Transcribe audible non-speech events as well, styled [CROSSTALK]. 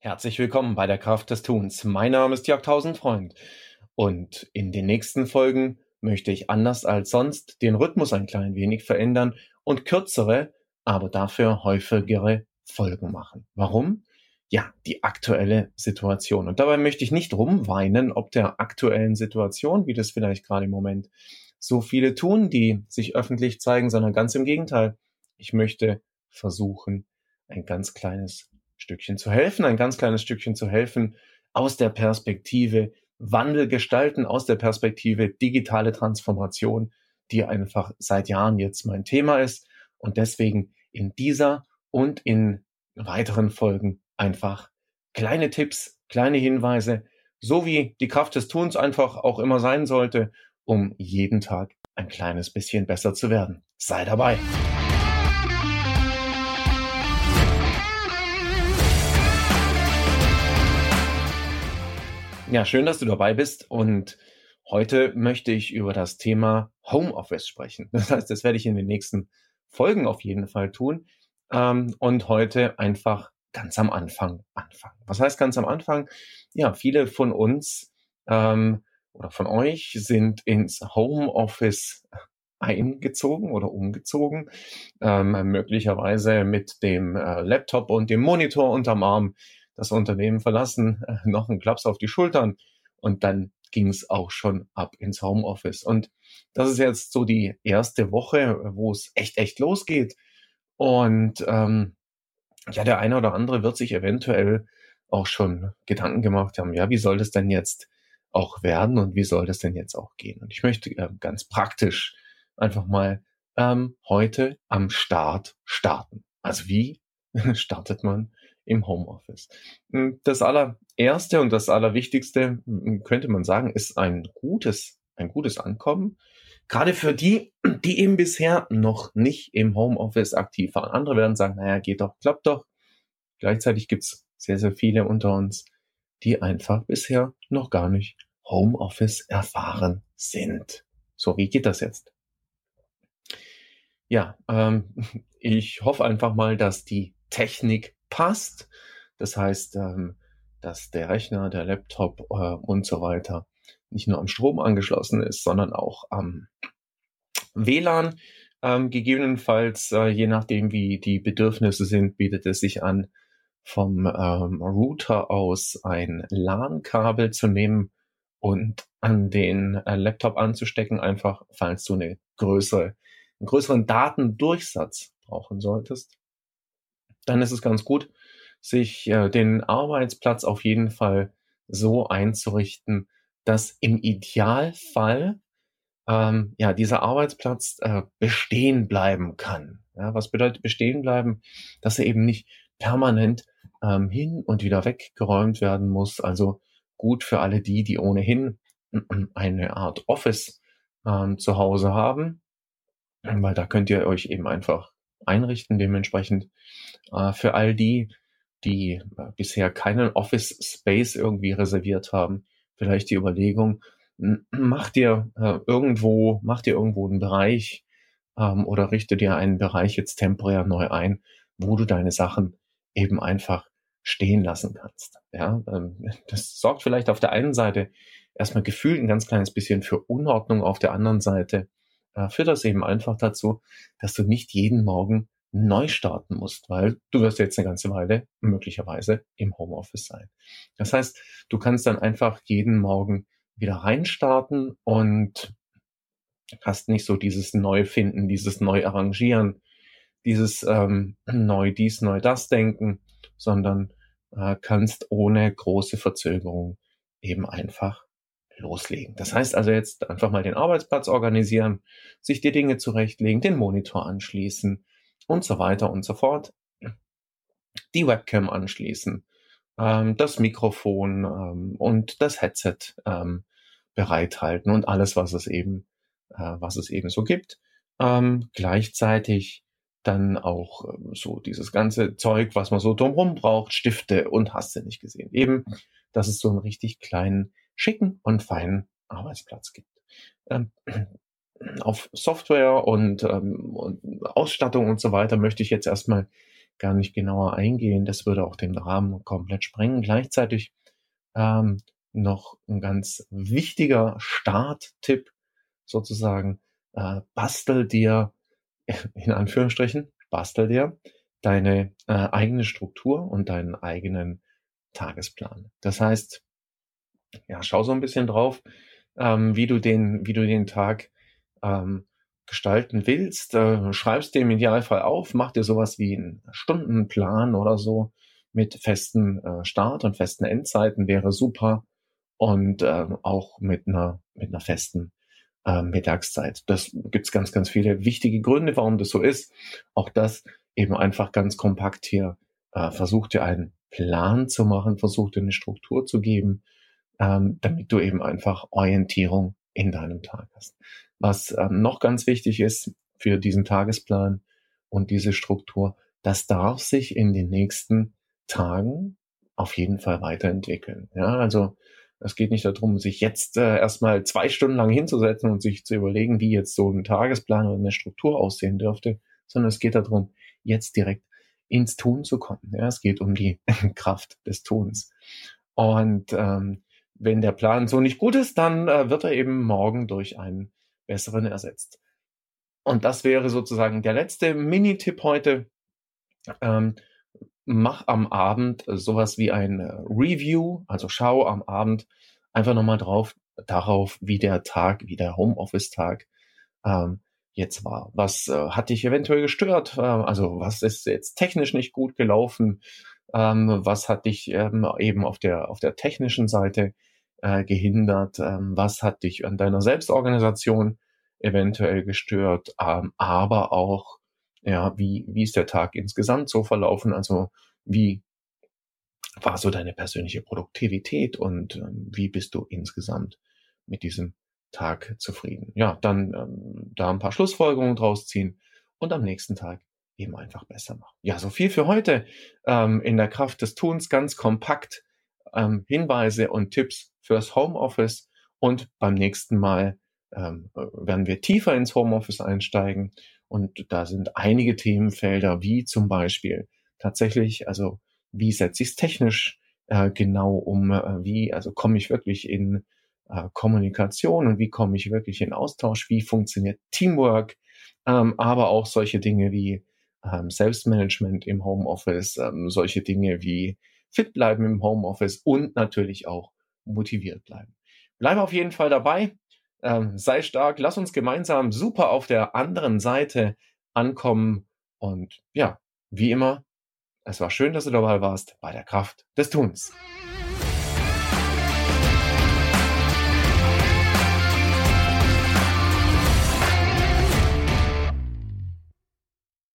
Herzlich willkommen bei der Kraft des Tuns. Mein Name ist Jörg Tausendfreund und in den nächsten Folgen möchte ich anders als sonst den Rhythmus ein klein wenig verändern und kürzere, aber dafür häufigere Folgen machen. Warum? Ja, die aktuelle Situation. Und dabei möchte ich nicht rumweinen, ob der aktuellen Situation, wie das vielleicht gerade im Moment so viele tun, die sich öffentlich zeigen, sondern ganz im Gegenteil. Ich möchte versuchen, ein ganz kleines Stückchen zu helfen, ein ganz kleines Stückchen zu helfen aus der Perspektive Wandel gestalten, aus der Perspektive digitale Transformation, die einfach seit Jahren jetzt mein Thema ist und deswegen in dieser und in weiteren Folgen einfach kleine Tipps, kleine Hinweise, so wie die Kraft des Tuns einfach auch immer sein sollte, um jeden Tag ein kleines bisschen besser zu werden. Sei dabei! Ja, schön, dass du dabei bist und heute möchte ich über das Thema Homeoffice sprechen. [LAUGHS] Das heißt, das werde ich in den nächsten Folgen auf jeden Fall tun ähm, und heute einfach ganz am Anfang anfangen. Was heißt ganz am Anfang? Ja, viele von uns ähm, oder von euch sind ins Homeoffice eingezogen oder umgezogen, ähm, möglicherweise mit dem äh, Laptop und dem Monitor unterm Arm das Unternehmen verlassen, äh, noch ein Klaps auf die Schultern und dann ging es auch schon ab ins Homeoffice. Und das ist jetzt so die erste Woche, wo es echt, echt losgeht. Und ähm, ja, der eine oder andere wird sich eventuell auch schon Gedanken gemacht haben, ja, wie soll das denn jetzt auch werden und wie soll das denn jetzt auch gehen? Und ich möchte äh, ganz praktisch einfach mal ähm, heute am Start starten. Also wie [LAUGHS] startet man im Homeoffice. Hm, das allererste und das allerwichtigste, hm, könnte man sagen, ist ein gutes, ein gutes Ankommen. Gerade für die, die eben bisher noch nicht im Homeoffice aktiv waren. Andere werden sagen, naja, geht doch, klappt doch. Gleichzeitig gibt's sehr, sehr viele unter uns, die einfach bisher noch gar nicht Homeoffice erfahren sind. So, wie geht das jetzt? Ja, ähm, [LAUGHS] ich hoffe einfach mal, dass die Technik passt. Das heißt, ähm, dass der Rechner, der Laptop äh, und so weiter nicht nur am Strom angeschlossen ist, sondern auch am WLAN. Ähm, gegebenenfalls, äh, je nachdem wie die Bedürfnisse sind, bietet es sich an, vom ähm, Router aus ein LAN-Kabel zu nehmen und an den äh, Laptop anzustecken, einfach falls du eine größere, einen größeren Datendurchsatz brauchen solltest dann ist es ganz gut, sich äh, den Arbeitsplatz auf jeden Fall so einzurichten, dass im Idealfall ähm, ja dieser Arbeitsplatz äh, bestehen bleiben kann. Ja, was bedeutet bestehen bleiben? Dass er eben nicht permanent ähm, hin und wieder weggeräumt werden muss. Also gut für alle die, die ohnehin [CLEARS THROAT] eine Art Office ähm, zu Hause haben, weil da könnt ihr euch eben einfach einrichten. Dementsprechend für all die, die äh, bisher keinen Office Space irgendwie reserviert haben, vielleicht die Überlegung, mach dir äh, irgendwo, mach dir irgendwo einen Bereich ähm, oder richte dir einen Bereich jetzt temporär neu ein, wo du deine Sachen eben einfach stehen lassen kannst. Ja, ähm, das sorgt vielleicht auf der einen Seite erstmal gefühlt ein ganz kleines bisschen für Unordnung, auf der anderen Seite äh, führt das eben einfach dazu, dass du nicht jeden Morgen neu starten musst, weil du wirst jetzt eine ganze Weile möglicherweise im Homeoffice sein. Das heißt, du kannst dann einfach jeden Morgen wieder reinstarten und hast nicht so dieses Neufinden, dieses Neuarrangieren, dieses ähm, [CLEARS THROAT] neu dies, neu das denken, sondern äh, kannst ohne große Verzögerung eben einfach loslegen. Das heißt also jetzt einfach mal den Arbeitsplatz organisieren, sich die Dinge zurechtlegen, den Monitor anschließen und so weiter und so fort. Die Webcam anschließen, ähm, das Mikrofon ähm, und das Headset ähm, bereithalten und alles, was es eben, äh, was es eben so gibt. Ähm, gleichzeitig dann auch äh, so dieses ganze Zeug, was man so drumherum braucht, Stifte und hast du nicht gesehen. Eben, dass es so einen richtig kleinen schicken und feinen Arbeitsplatz gibt. Ähm, auf Software und, ähm, und Ausstattung und so weiter möchte ich jetzt erstmal gar nicht genauer eingehen. Das würde auch den Rahmen komplett sprengen. Gleichzeitig ähm, noch ein ganz wichtiger Starttipp sozusagen. Äh, bastel dir, [LAUGHS] in Anführungsstrichen, bastel dir deine äh, eigene Struktur und deinen eigenen Tagesplan. Das heißt, ja, schau so ein bisschen drauf, ähm, wie du den, wie du den Tag ähm, gestalten willst. Äh, schreibst dir im Idealfall auf, mach dir sowas wie einen Stundenplan oder so mit festen äh, Start- und festen Endzeiten wäre super und äh, auch mit einer, mit einer festen äh, Mittagszeit. Das gibt's ganz, ganz viele wichtige Gründe, warum das so ist. Auch das eben einfach ganz kompakt hier. Äh, versuch dir einen Plan zu machen, versuch dir eine Struktur zu geben, ähm, damit du eben einfach Orientierung in deinem Tag hast. Was ähm, noch ganz wichtig ist für diesen Tagesplan und diese Struktur, das darf sich in den nächsten Tagen auf jeden Fall weiterentwickeln. Ja, also es geht nicht darum, sich jetzt äh, erstmal zwei Stunden lang hinzusetzen und sich zu überlegen, wie jetzt so ein Tagesplan oder eine Struktur aussehen dürfte, sondern es geht darum, jetzt direkt ins Tun zu kommen. Ja, es geht um die [LAUGHS] Kraft des Tuns. Und ähm, wenn der Plan so nicht gut ist, dann äh, wird er eben morgen durch einen besseren ersetzt. Und das wäre sozusagen der letzte Mini-Tipp heute. Ähm, mach am Abend sowas wie ein äh, Review, also schau am Abend einfach nochmal drauf, darauf, wie der Tag, wie der Homeoffice-Tag ähm, jetzt war. Was äh, hat dich eventuell gestört? Äh, also was ist jetzt technisch nicht gut gelaufen? Ähm, was hat dich ähm, eben auf der, auf der technischen Seite äh, gehindert? Ähm, was hat dich an deiner Selbstorganisation eventuell gestört? Ähm, aber auch, ja, wie, wie ist der Tag insgesamt so verlaufen? Also wie war so deine persönliche Produktivität und ähm, wie bist du insgesamt mit diesem Tag zufrieden? Ja, dann ähm, da ein paar Schlussfolgerungen draus ziehen und am nächsten Tag eben einfach besser machen. Ja, so viel für heute ähm, in der Kraft des Tuns, ganz kompakt ähm, Hinweise und Tipps fürs Homeoffice. Und beim nächsten Mal ähm, werden wir tiefer ins Homeoffice einsteigen. Und da sind einige Themenfelder wie zum Beispiel tatsächlich, also wie setze ich es technisch äh, genau um, äh, wie, also komme ich wirklich in äh, Kommunikation und wie komme ich wirklich in Austausch, wie funktioniert Teamwork, ähm, aber auch solche Dinge wie ähm, Selbstmanagement im Homeoffice, ähm, solche Dinge wie fit bleiben im Homeoffice und natürlich auch motiviert bleiben. Bleib auf jeden Fall dabei, ähm, sei stark, lass uns gemeinsam super auf der anderen Seite ankommen und ja, wie immer, es war schön, dass du dabei warst bei der Kraft des Tuns.